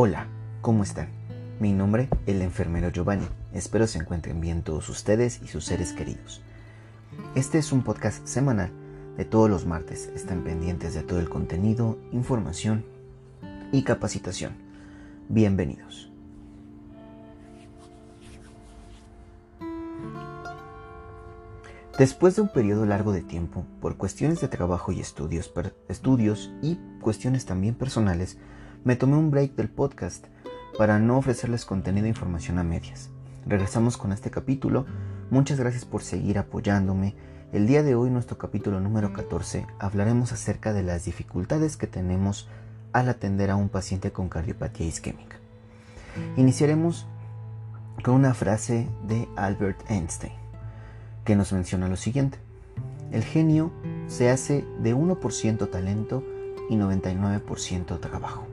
Hola, ¿cómo están? Mi nombre es el enfermero Giovanni. Espero se encuentren bien todos ustedes y sus seres queridos. Este es un podcast semanal de todos los martes. Están pendientes de todo el contenido, información y capacitación. Bienvenidos. Después de un periodo largo de tiempo, por cuestiones de trabajo y estudios, estudios y cuestiones también personales, me tomé un break del podcast para no ofrecerles contenido e información a medias. Regresamos con este capítulo. Muchas gracias por seguir apoyándome. El día de hoy, nuestro capítulo número 14, hablaremos acerca de las dificultades que tenemos al atender a un paciente con cardiopatía isquémica. Iniciaremos con una frase de Albert Einstein, que nos menciona lo siguiente. El genio se hace de 1% talento y 99% trabajo.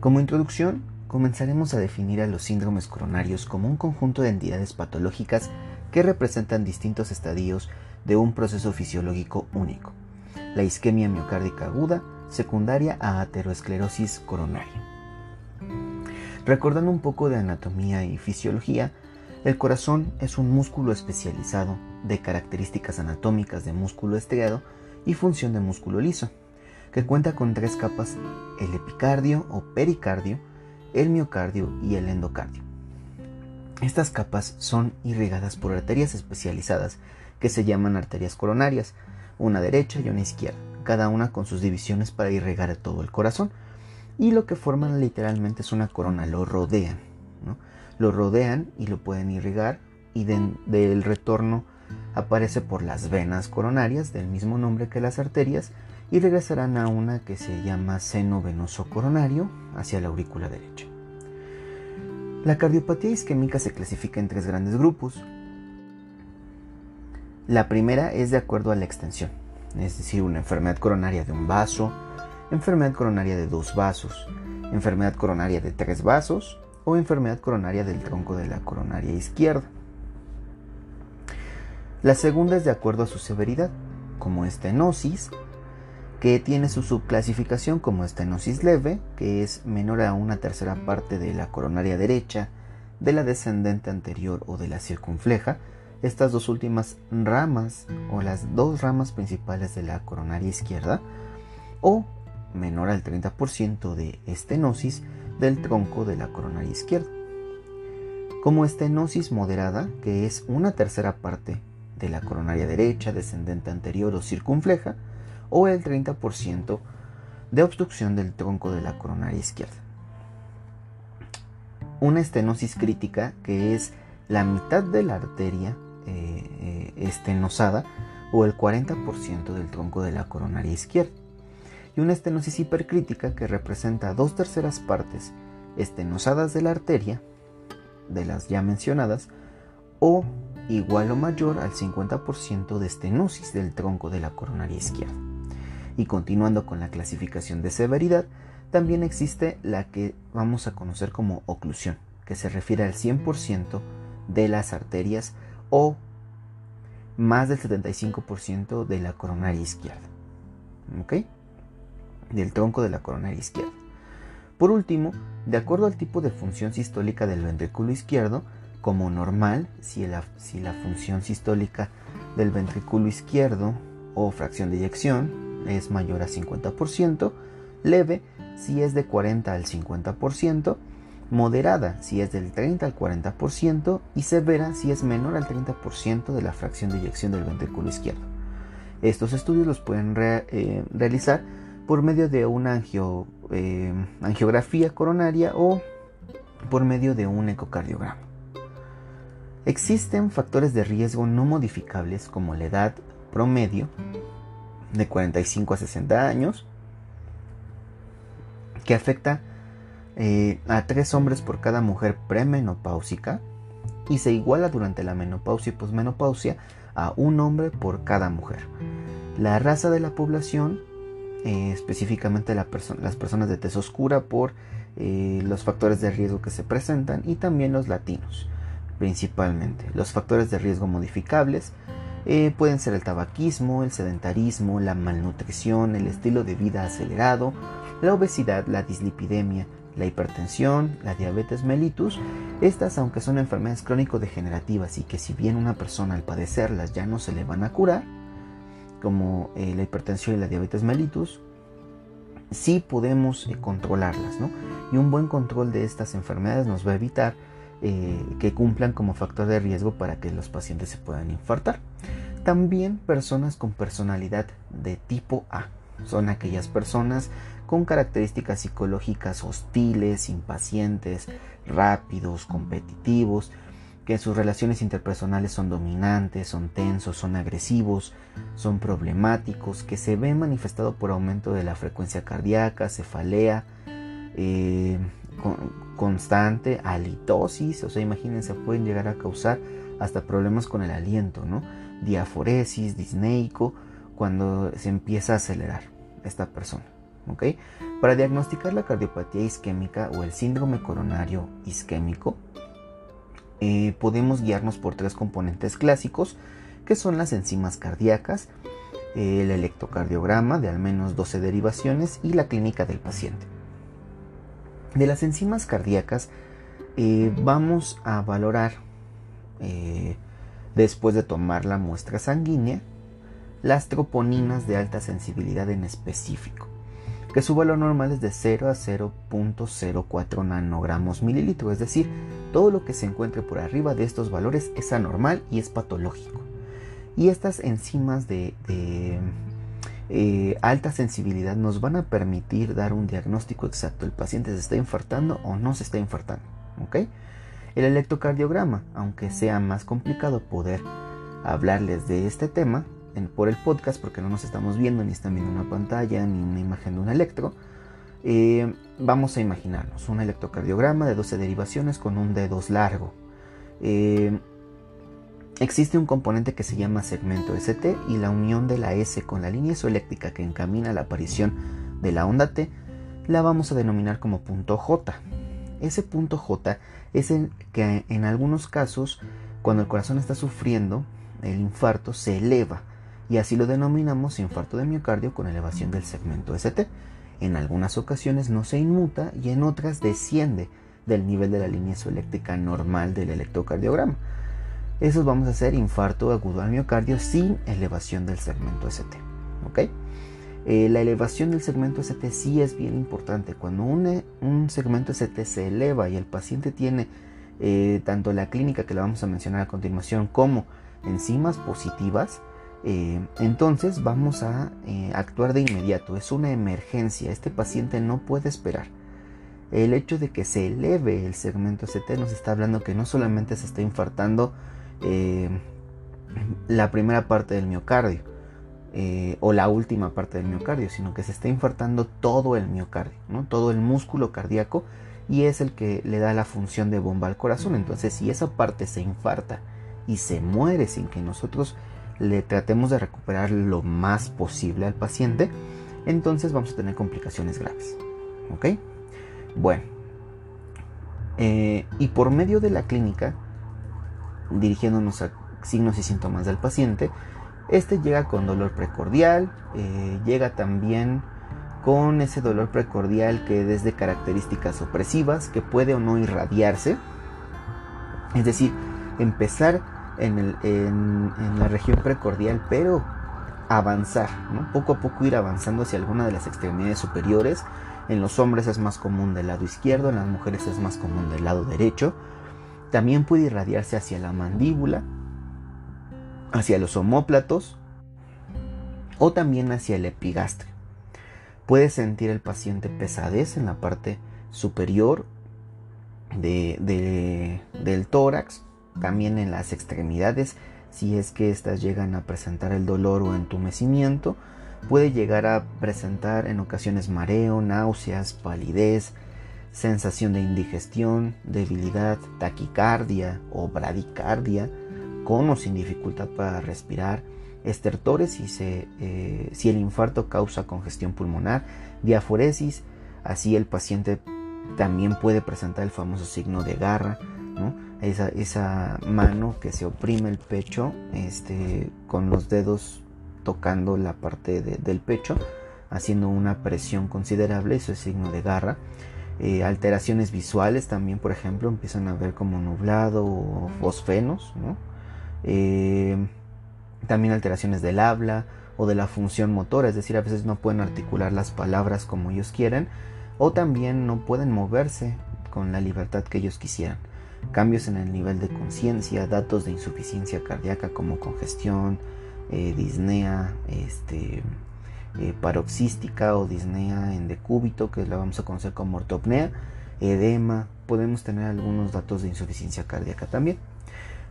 Como introducción, comenzaremos a definir a los síndromes coronarios como un conjunto de entidades patológicas que representan distintos estadios de un proceso fisiológico único. La isquemia miocárdica aguda, secundaria a ateroesclerosis coronaria. Recordando un poco de anatomía y fisiología, el corazón es un músculo especializado de características anatómicas de músculo estriado y función de músculo liso que cuenta con tres capas, el epicardio o pericardio, el miocardio y el endocardio. Estas capas son irrigadas por arterias especializadas que se llaman arterias coronarias, una derecha y una izquierda, cada una con sus divisiones para irrigar todo el corazón. Y lo que forman literalmente es una corona, lo rodean. Lo rodean y lo pueden irrigar y del retorno aparece por las venas coronarias, del mismo nombre que las arterias, y regresarán a una que se llama seno venoso coronario hacia la aurícula derecha. La cardiopatía isquémica se clasifica en tres grandes grupos. La primera es de acuerdo a la extensión, es decir, una enfermedad coronaria de un vaso, enfermedad coronaria de dos vasos, enfermedad coronaria de tres vasos o enfermedad coronaria del tronco de la coronaria izquierda. La segunda es de acuerdo a su severidad, como estenosis, que tiene su subclasificación como estenosis leve, que es menor a una tercera parte de la coronaria derecha, de la descendente anterior o de la circunfleja, estas dos últimas ramas o las dos ramas principales de la coronaria izquierda, o menor al 30% de estenosis del tronco de la coronaria izquierda. Como estenosis moderada, que es una tercera parte de la coronaria derecha, descendente anterior o circunfleja, o el 30% de obstrucción del tronco de la coronaria izquierda. Una estenosis crítica, que es la mitad de la arteria eh, eh, estenosada o el 40% del tronco de la coronaria izquierda. Y una estenosis hipercrítica que representa dos terceras partes estenosadas de la arteria, de las ya mencionadas, o igual o mayor al 50% de estenosis del tronco de la coronaria izquierda. Y continuando con la clasificación de severidad, también existe la que vamos a conocer como oclusión, que se refiere al 100% de las arterias o más del 75% de la coronaria izquierda. ¿Ok? Del tronco de la coronaria izquierda. Por último, de acuerdo al tipo de función sistólica del ventrículo izquierdo, como normal, si la, si la función sistólica del ventrículo izquierdo o fracción de eyección es mayor a 50%, leve si es de 40 al 50%, moderada si es del 30 al 40% y severa si es menor al 30% de la fracción de eyección del ventrículo izquierdo. Estos estudios los pueden eh, realizar por medio de una eh, angiografía coronaria o por medio de un ecocardiograma. Existen factores de riesgo no modificables como la edad promedio, de 45 a 60 años, que afecta eh, a tres hombres por cada mujer premenopáusica y se iguala durante la menopausia y posmenopausia a un hombre por cada mujer. La raza de la población, eh, específicamente las personas de tez oscura por eh, los factores de riesgo que se presentan y también los latinos principalmente. Los factores de riesgo modificables eh, pueden ser el tabaquismo, el sedentarismo, la malnutrición, el estilo de vida acelerado, la obesidad, la dislipidemia, la hipertensión, la diabetes mellitus, estas aunque son enfermedades crónico-degenerativas y que si bien una persona al padecerlas ya no se le van a curar, como eh, la hipertensión y la diabetes mellitus, sí podemos eh, controlarlas, ¿no? Y un buen control de estas enfermedades nos va a evitar eh, que cumplan como factor de riesgo para que los pacientes se puedan infartar. También personas con personalidad de tipo A son aquellas personas con características psicológicas hostiles, impacientes, rápidos, competitivos, que sus relaciones interpersonales son dominantes, son tensos, son agresivos, son problemáticos, que se ven manifestado por aumento de la frecuencia cardíaca, cefalea, eh, constante, halitosis, o sea, imagínense, pueden llegar a causar hasta problemas con el aliento, ¿no? Diaforesis, disneico, cuando se empieza a acelerar esta persona. ¿ok? Para diagnosticar la cardiopatía isquémica o el síndrome coronario isquémico, eh, podemos guiarnos por tres componentes clásicos, que son las enzimas cardíacas, el electrocardiograma de al menos 12 derivaciones y la clínica del paciente. De las enzimas cardíacas eh, vamos a valorar, eh, después de tomar la muestra sanguínea, las troponinas de alta sensibilidad en específico, que su valor normal es de 0 a 0.04 nanogramos mililitro, es decir, todo lo que se encuentre por arriba de estos valores es anormal y es patológico. Y estas enzimas de, eh, alta sensibilidad nos van a permitir dar un diagnóstico exacto. El paciente se está infartando o no se está infartando. El electrocardiograma, aunque sea más complicado poder hablarles de este tema, por el podcast, porque no nos estamos viendo, ni están viendo una pantalla, ni una imagen de un electro, eh, vamos a imaginarnos un electrocardiograma de 12 derivaciones con un D2 largo. Eh, existe un componente que se llama segmento ST y la unión de la S con la línea isoeléctrica que encamina la aparición de la onda T la vamos a denominar como punto J. Ese punto J es el que en algunos casos, cuando el corazón está sufriendo, el infarto se eleva y así lo denominamos infarto de miocardio con elevación del segmento ST. En algunas ocasiones no se inmuta y en otras desciende del nivel de la línea isoeléctrica normal del electrocardiograma. Esos vamos a hacer infarto agudo al miocardio sin elevación del segmento ST. Eh, la elevación del segmento ST sí es bien importante. Cuando un, un segmento ST se eleva y el paciente tiene eh, tanto la clínica que la vamos a mencionar a continuación como enzimas positivas, eh, entonces vamos a eh, actuar de inmediato. Es una emergencia. Este paciente no puede esperar. El hecho de que se eleve el segmento ST nos está hablando que no solamente se está infartando eh, la primera parte del miocardio o la última parte del miocardio, sino que se está infartando todo el miocardio, ¿no? todo el músculo cardíaco y es el que le da la función de bomba al corazón. Entonces, si esa parte se infarta y se muere sin que nosotros le tratemos de recuperar lo más posible al paciente, entonces vamos a tener complicaciones graves. ¿Ok? Bueno. Eh, y por medio de la clínica, dirigiéndonos a signos y síntomas del paciente, este llega con dolor precordial, eh, llega también con ese dolor precordial que es de características opresivas, que puede o no irradiarse. Es decir, empezar en, la región precordial, pero avanzar, poco a poco ir avanzando hacia alguna de las extremidades superiores. En los hombres es más común del lado izquierdo, en las mujeres es más común del lado derecho. También puede irradiarse hacia la mandíbula, hacia los homóplatos o también hacia el epigastrio. Puede sentir el paciente pesadez en la parte superior del tórax también en las extremidades, si es que éstas llegan a presentar el dolor o entumecimiento, puede llegar a presentar en ocasiones mareo, náuseas, palidez, sensación de indigestión, debilidad, taquicardia o bradicardia, con o sin dificultad para respirar, estertores si, eh, si el infarto causa congestión pulmonar, diaforesis, así el paciente también puede presentar el famoso signo de garra, esa, mano que se oprime el pecho este, con los dedos tocando la parte del pecho haciendo una presión considerable, eso es signo de garra. Eh, alteraciones visuales también, por ejemplo, empiezan a ver como nublado o fosfenos, eh, también alteraciones del habla o de la función motora, es decir, a veces no pueden articular las palabras como ellos quieren o también no pueden moverse con la libertad que ellos quisieran. Cambios en el nivel de conciencia, datos de insuficiencia cardíaca como congestión, eh, disnea, este, eh, paroxística o disnea en decúbito, que la vamos a conocer como ortopnea, edema, podemos tener algunos datos de insuficiencia cardíaca también.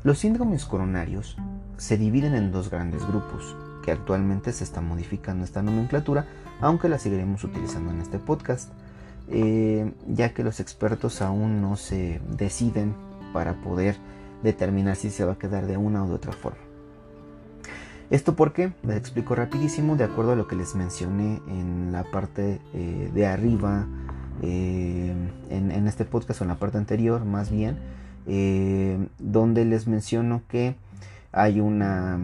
Los síndromes coronarios se dividen en dos grandes grupos, que actualmente se está modificando esta nomenclatura, aunque la seguiremos utilizando en este podcast, eh, ya que los expertos aún no se deciden para poder determinar si se va a quedar de una o de otra forma. ¿Esto por qué? Les explico rapidísimo de acuerdo a lo que les mencioné en la parte eh, de arriba, eh, en, este podcast o en la parte anterior más bien, eh, donde les menciono que hay una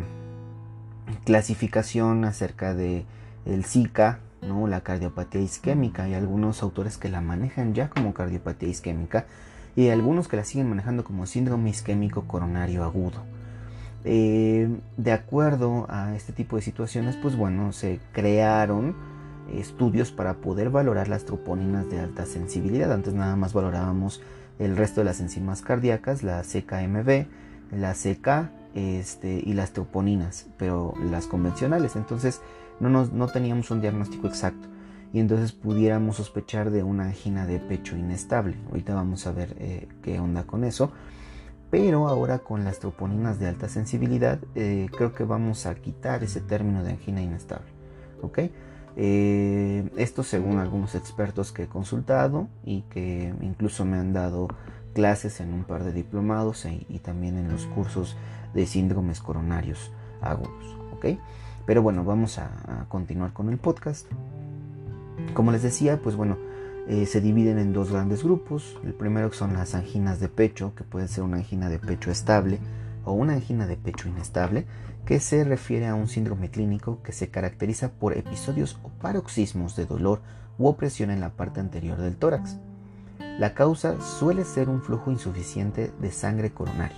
clasificación acerca de el Zika, ¿no? la cardiopatía isquémica. Hay algunos autores que la manejan ya como cardiopatía isquémica y algunos que la siguen manejando como síndrome isquémico coronario agudo. Eh, de acuerdo a este tipo de situaciones, pues bueno, se crearon estudios para poder valorar las troponinas de alta sensibilidad. Antes nada más valorábamos el resto de las enzimas cardíacas, la CKMB, la CK este, y las troponinas, pero las convencionales. Entonces no, no teníamos un diagnóstico exacto y entonces pudiéramos sospechar de una angina de pecho inestable. Ahorita vamos a ver eh, qué onda con eso pero ahora con las troponinas de alta sensibilidad eh, creo que vamos a quitar ese término de angina inestable. ¿ok? Eh, esto según algunos expertos que he consultado y que incluso me han dado clases en un par de diplomados e, y también en los cursos de síndromes coronarios agudos. ¿ok? Pero bueno, vamos a, a continuar con el podcast. Como les decía, pues bueno, eh, se dividen en dos grandes grupos. El primero son las anginas de pecho, que puede ser una angina de pecho estable o una angina de pecho inestable, que se refiere a un síndrome clínico que se caracteriza por episodios o paroxismos de dolor u opresión en la parte anterior del tórax. La causa suele ser un flujo insuficiente de sangre coronaria,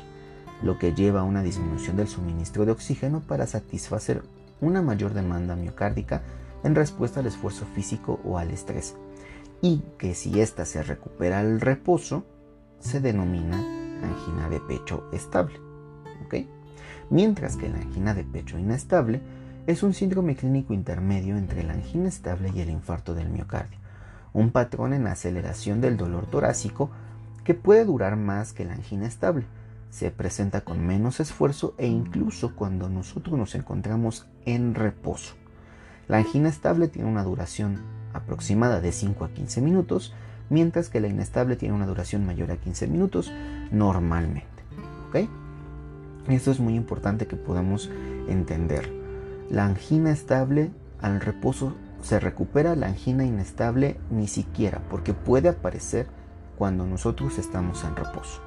lo que lleva a una disminución del suministro de oxígeno para satisfacer una mayor demanda miocárdica en respuesta al esfuerzo físico o al estrés y que si ésta se recupera al reposo, se denomina angina de pecho estable. Mientras que la angina de pecho inestable es un síndrome clínico intermedio entre la angina estable y el infarto del miocardio, un patrón en aceleración del dolor torácico que puede durar más que la angina estable. Se presenta con menos esfuerzo e incluso cuando nosotros nos encontramos en reposo. La angina estable tiene una duración aproximada de 5 a 15 minutos, mientras que la inestable tiene una duración mayor a 15 minutos normalmente. ¿ok? Esto es muy importante que podamos entender. La angina estable al reposo se recupera, la angina inestable ni siquiera, porque puede aparecer cuando nosotros estamos en reposo.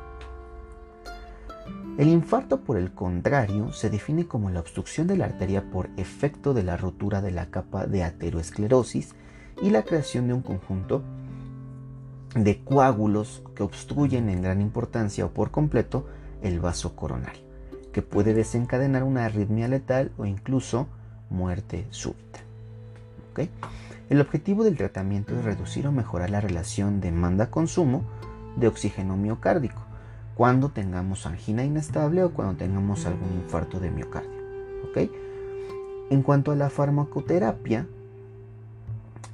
El infarto, por el contrario, se define como la obstrucción de la arteria por efecto de la rotura de la capa de ateroesclerosis y la creación de un conjunto de coágulos que obstruyen en gran importancia o por completo el vaso coronario, que puede desencadenar una arritmia letal o incluso muerte súbita. El objetivo del tratamiento es reducir o mejorar la relación demanda-consumo de oxígeno miocárdico cuando tengamos angina inestable o cuando tengamos algún infarto de miocardio. En cuanto a la farmacoterapia,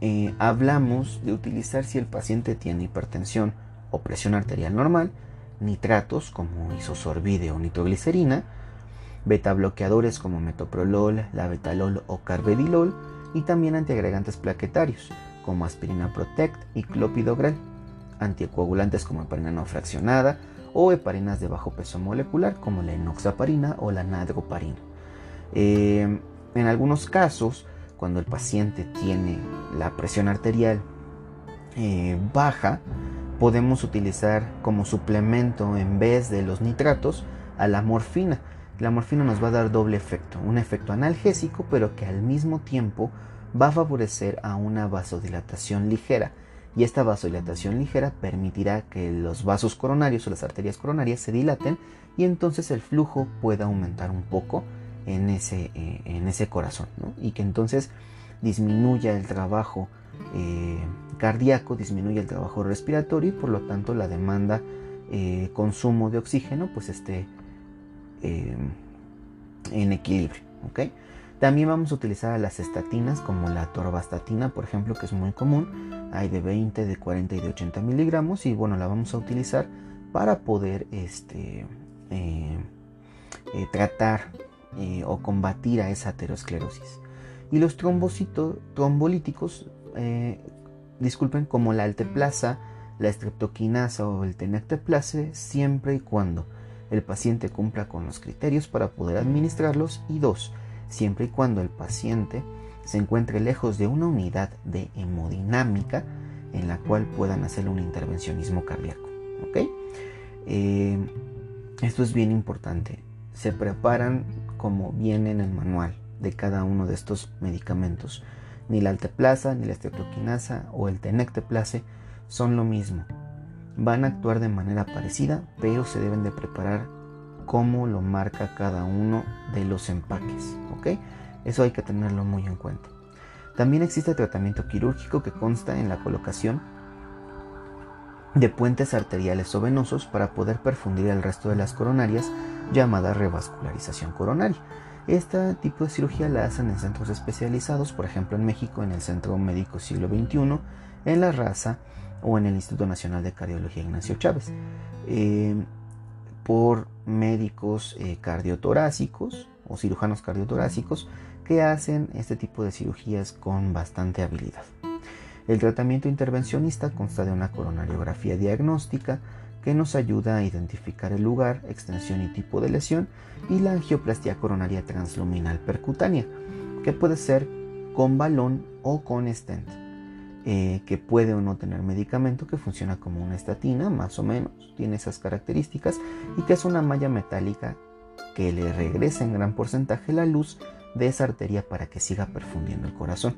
eh, hablamos de utilizar si el paciente tiene hipertensión o presión arterial normal, nitratos como isosorbide o nitroglicerina, beta bloqueadores como metoprolol, labetalol o carvedilol y también antiagregantes plaquetarios como aspirina Protect y clopidogrel, anticoagulantes como heparina no fraccionada o heparinas de bajo peso molecular como la enoxaparina o la nadroparina. Eh, en algunos casos, cuando el paciente tiene la presión arterial eh, baja, podemos utilizar como suplemento en vez de los nitratos a la morfina. La morfina nos va a dar doble efecto, un efecto analgésico, pero que al mismo tiempo va a favorecer a una vasodilatación ligera y esta vasodilatación ligera permitirá que los vasos coronarios o las arterias coronarias se dilaten y entonces el flujo pueda aumentar un poco en ese, eh, en ese corazón y que entonces disminuya el trabajo eh, cardíaco, disminuya el trabajo respiratorio y por lo tanto la demanda eh, consumo de oxígeno pues esté en equilibrio. También vamos a utilizar las estatinas como la torvastatina, por ejemplo, que es muy común. Hay de 20, de 40 y de 80 miligramos y bueno, la vamos a utilizar para poder este, tratar eh, o combatir a esa aterosclerosis. Y los trombolíticos, disculpen, como la alteplasa, la estreptoquinasa o el tenecteplase, siempre y cuando el paciente cumpla con los criterios para poder administrarlos y dos, siempre y cuando el paciente se encuentre lejos de una unidad de hemodinámica en la cual puedan hacer un intervencionismo cardíaco. Eh, esto es bien importante. Se preparan como viene en el manual de cada uno de estos medicamentos. Ni la alteplasa, ni la estreptoquinasa o el tenecteplase son lo mismo. Van a actuar de manera parecida, pero se deben de preparar como lo marca cada uno de los empaques. Eso hay que tenerlo muy en cuenta. También existe tratamiento quirúrgico que consta en la colocación de puentes arteriales o venosos para poder perfundir el resto de las coronarias, llamada revascularización coronaria. Este tipo de cirugía la hacen en centros especializados, por ejemplo en México en el Centro Médico Siglo XXI, en La Raza o en el Instituto Nacional de Cardiología Ignacio Chávez. Eh, por médicos eh, cardiotorácicos o cirujanos cardiotorácicos que hacen este tipo de cirugías con bastante habilidad. El tratamiento intervencionista consta de una coronariografía diagnóstica que nos ayuda a identificar el lugar, extensión y tipo de lesión y la angioplastia coronaria transluminal percutánea, que puede ser con balón o con stent. Eh, que puede o no tener medicamento, que funciona como una estatina, más o menos, tiene esas características, y que es una malla metálica que le regresa en gran porcentaje la luz de esa arteria para que siga perfundiendo el corazón.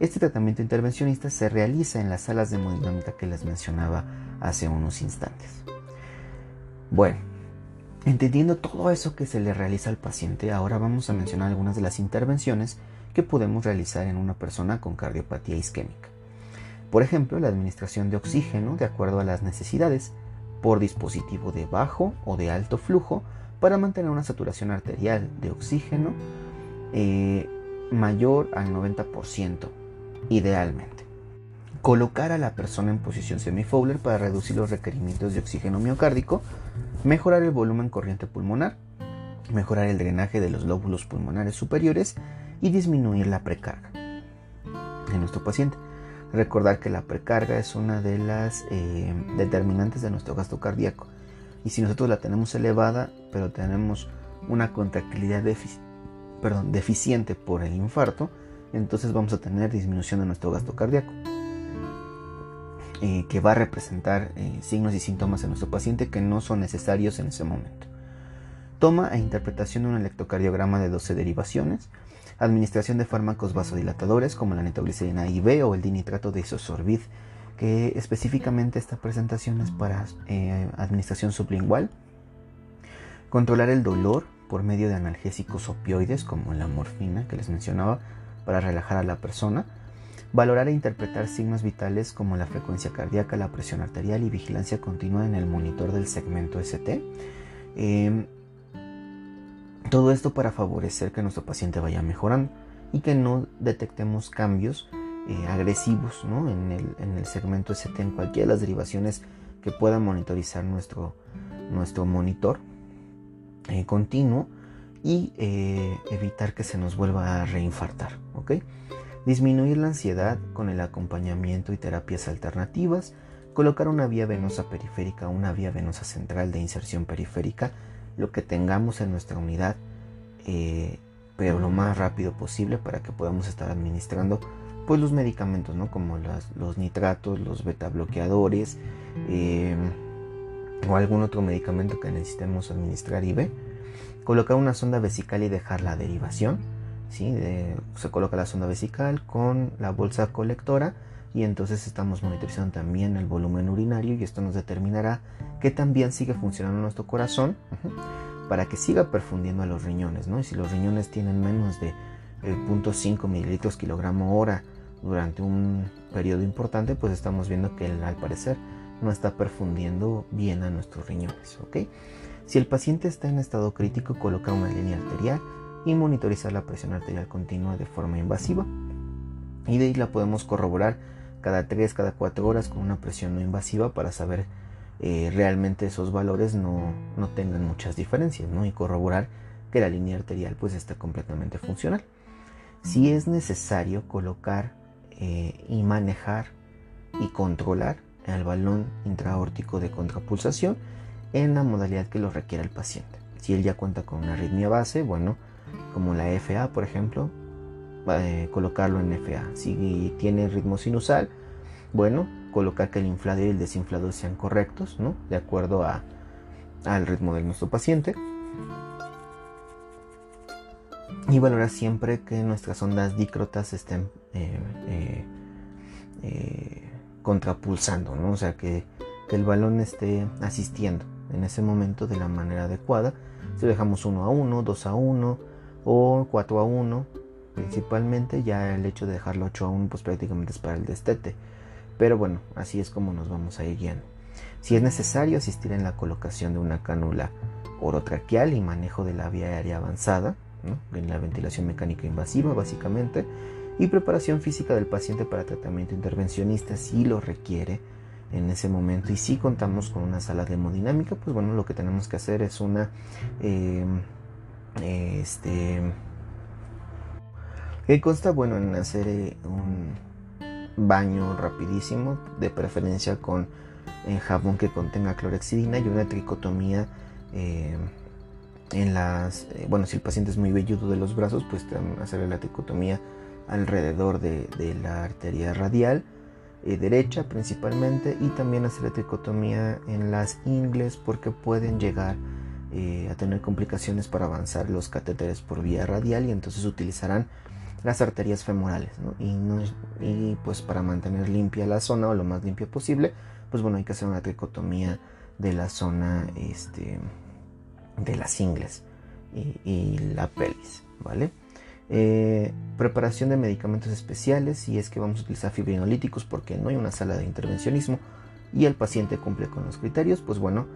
Este tratamiento intervencionista se realiza en las salas de hemodinámica que les mencionaba hace unos instantes. Bueno, entendiendo todo eso que se le realiza al paciente, ahora vamos a mencionar algunas de las intervenciones que podemos realizar en una persona con cardiopatía isquémica. Por ejemplo, la administración de oxígeno de acuerdo a las necesidades por dispositivo de bajo o de alto flujo para mantener una saturación arterial de oxígeno eh, mayor al 90%, idealmente. Colocar a la persona en posición semifowler para reducir los requerimientos de oxígeno miocárdico, mejorar el volumen corriente pulmonar, mejorar el drenaje de los lóbulos pulmonares superiores y disminuir la precarga en nuestro paciente. Recordar que la precarga es una de las eh, determinantes de nuestro gasto cardíaco. Y si nosotros la tenemos elevada, pero tenemos una contractilidad deficiente por el infarto, entonces vamos a tener disminución de nuestro gasto cardíaco. Eh, que va a representar eh, signos y síntomas en nuestro paciente que no son necesarios en ese momento. Toma e interpretación de un electrocardiograma de 12 derivaciones administración de fármacos vasodilatadores como la nitroglicerina IV o el dinitrato de isosorbid, que específicamente esta presentación es para eh, administración sublingual, controlar el dolor por medio de analgésicos opioides como la morfina que les mencionaba para relajar a la persona, valorar e interpretar signos vitales como la frecuencia cardíaca, la presión arterial y vigilancia continua en el monitor del segmento ST. Em, todo esto para favorecer que nuestro paciente vaya mejorando y que no detectemos cambios eh, agresivos en, el, segmento ST en cualquiera de las derivaciones que pueda monitorizar nuestro, nuestro monitor eh, continuo y eh, evitar que se nos vuelva a reinfartar. Disminuir la ansiedad con el acompañamiento y terapias alternativas, colocar una vía venosa periférica, una vía venosa central de inserción periférica lo que tengamos en nuestra unidad, eh, pero lo más rápido posible para que podamos estar administrando pues los medicamentos, ¿no? Como los nitratos, los beta bloqueadores eh, o algún otro medicamento que necesitemos administrar ver. Colocar una sonda vesical y dejar la derivación ¿sí? se coloca la sonda vesical con la bolsa colectora y entonces estamos monitorizando también el volumen urinario y esto nos determinará que también sigue funcionando nuestro corazón para que siga perfundiendo a los riñones, ¿no? Y si los riñones tienen menos de 0.5 eh, mililitros kilogramo hora durante un periodo importante, pues estamos viendo que al parecer no está perfundiendo bien a nuestros riñones, ¿ok? Si el paciente está en estado crítico, colocar una línea arterial y monitorizar la presión arterial continua de forma invasiva. Y de ahí la podemos corroborar cada 3, cada 4 horas con una presión no invasiva para saber eh, realmente esos valores no, tengan muchas diferencias ¿no? y corroborar que la línea arterial pues está completamente funcional. Si es necesario colocar eh, y manejar y controlar el balón intraórtico de contrapulsación en la modalidad que lo requiera el paciente. Si él ya cuenta con una arritmia base, bueno, como la FA por ejemplo, eh, colocarlo en FA. Si tiene ritmo sinusal, bueno, colocar que el inflado y el desinflado sean correctos, ¿no? De acuerdo a, al ritmo de nuestro paciente. Y valorar siempre que nuestras ondas dícrotas estén eh, eh, contrapulsando, ¿no? O sea, que, el balón esté asistiendo en ese momento de la manera adecuada. Si dejamos 1 a 1, 2 a 1 o 4 a 1, principalmente ya el hecho de dejarlo 8 a 1 pues prácticamente es para el destete pero bueno, así es como nos vamos a ir guiando. Si es necesario asistir en la colocación de una cánula orotraqueal y manejo de la vía aérea avanzada, en la ventilación mecánica invasiva básicamente, y preparación física del paciente para tratamiento intervencionista si lo requiere en ese momento y si contamos con una sala de hemodinámica, pues bueno, lo que tenemos que hacer es una... Em, este, que consta bueno en hacer eh, un baño rapidísimo, de preferencia con eh, jabón que contenga clorexidina y una tricotomía eh, en las, eh, bueno, si el paciente es muy velludo de los brazos, pues hacerle la tricotomía alrededor de, la arteria radial derecha principalmente y también hacer la tricotomía en las ingles porque pueden llegar a tener complicaciones para avanzar los catéteres por vía radial y entonces utilizarán las arterias femorales Y, pues para mantener limpia la zona o lo más limpia posible pues bueno hay que hacer una tricotomía de la zona este, de las ingles y, la pelvis vale eh, preparación de medicamentos especiales si es que vamos a utilizar fibrinolíticos porque no hay una sala de intervencionismo y el paciente cumple con los criterios pues bueno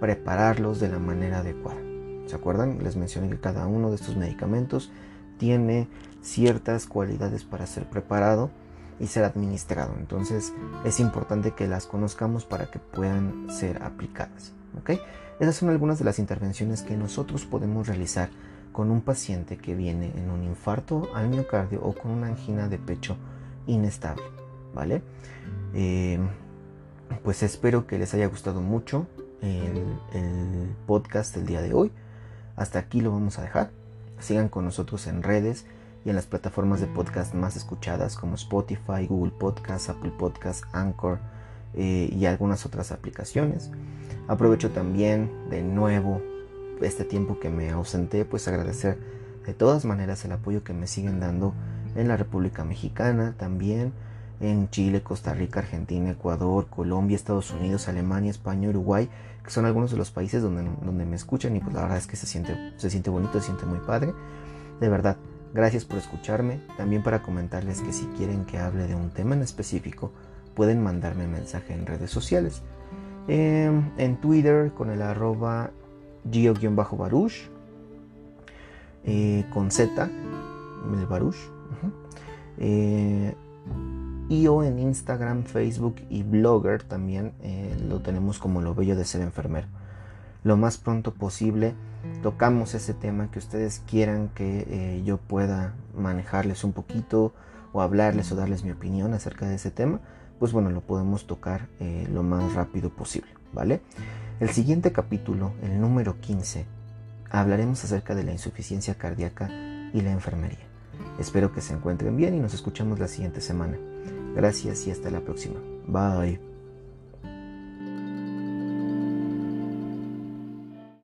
prepararlos de la manera adecuada ¿Se acuerdan? Les mencioné que cada uno de estos medicamentos tiene ciertas cualidades para ser preparado y ser administrado. Entonces es importante que las conozcamos para que puedan ser aplicadas. ¿ok? Esas son algunas de las intervenciones que nosotros podemos realizar con un paciente que viene en un infarto al miocardio o con una angina de pecho inestable. ¿Vale? Eh, pues espero que les haya gustado mucho el, podcast del día de hoy. Hasta aquí lo vamos a dejar. Sigan con nosotros en redes y en las plataformas de podcast más escuchadas como Spotify, Google Podcast, Apple Podcast, Anchor eh, y algunas otras aplicaciones. Aprovecho también de nuevo este tiempo que me ausenté, pues agradecer de todas maneras el apoyo que me siguen dando en la República Mexicana, también en Chile, Costa Rica, Argentina, Ecuador, Colombia, Estados Unidos, Alemania, España, Uruguay, que son algunos de los países donde, donde me escuchan y pues la verdad es que se siente, se siente bonito, se siente muy padre. De verdad, gracias por escucharme. También para comentarles que si quieren que hable de un tema en específico, pueden mandarme mensaje en redes sociales. Em, en Twitter con el arroba gio-baruch eh, con Z, el baruch. Eh, y o en Instagram, Facebook y Blogger también eh, lo tenemos como lo bello de ser enfermero. Lo más pronto posible tocamos ese tema que ustedes quieran que yo pueda manejarles un poquito o hablarles o darles mi opinión acerca de ese tema, pues bueno, lo podemos tocar lo más rápido posible, ¿vale? El siguiente capítulo, el número 15, hablaremos acerca de la insuficiencia cardíaca y la enfermería. Espero que se encuentren bien y nos escuchamos la siguiente semana. Gracias y hasta la próxima. Bye.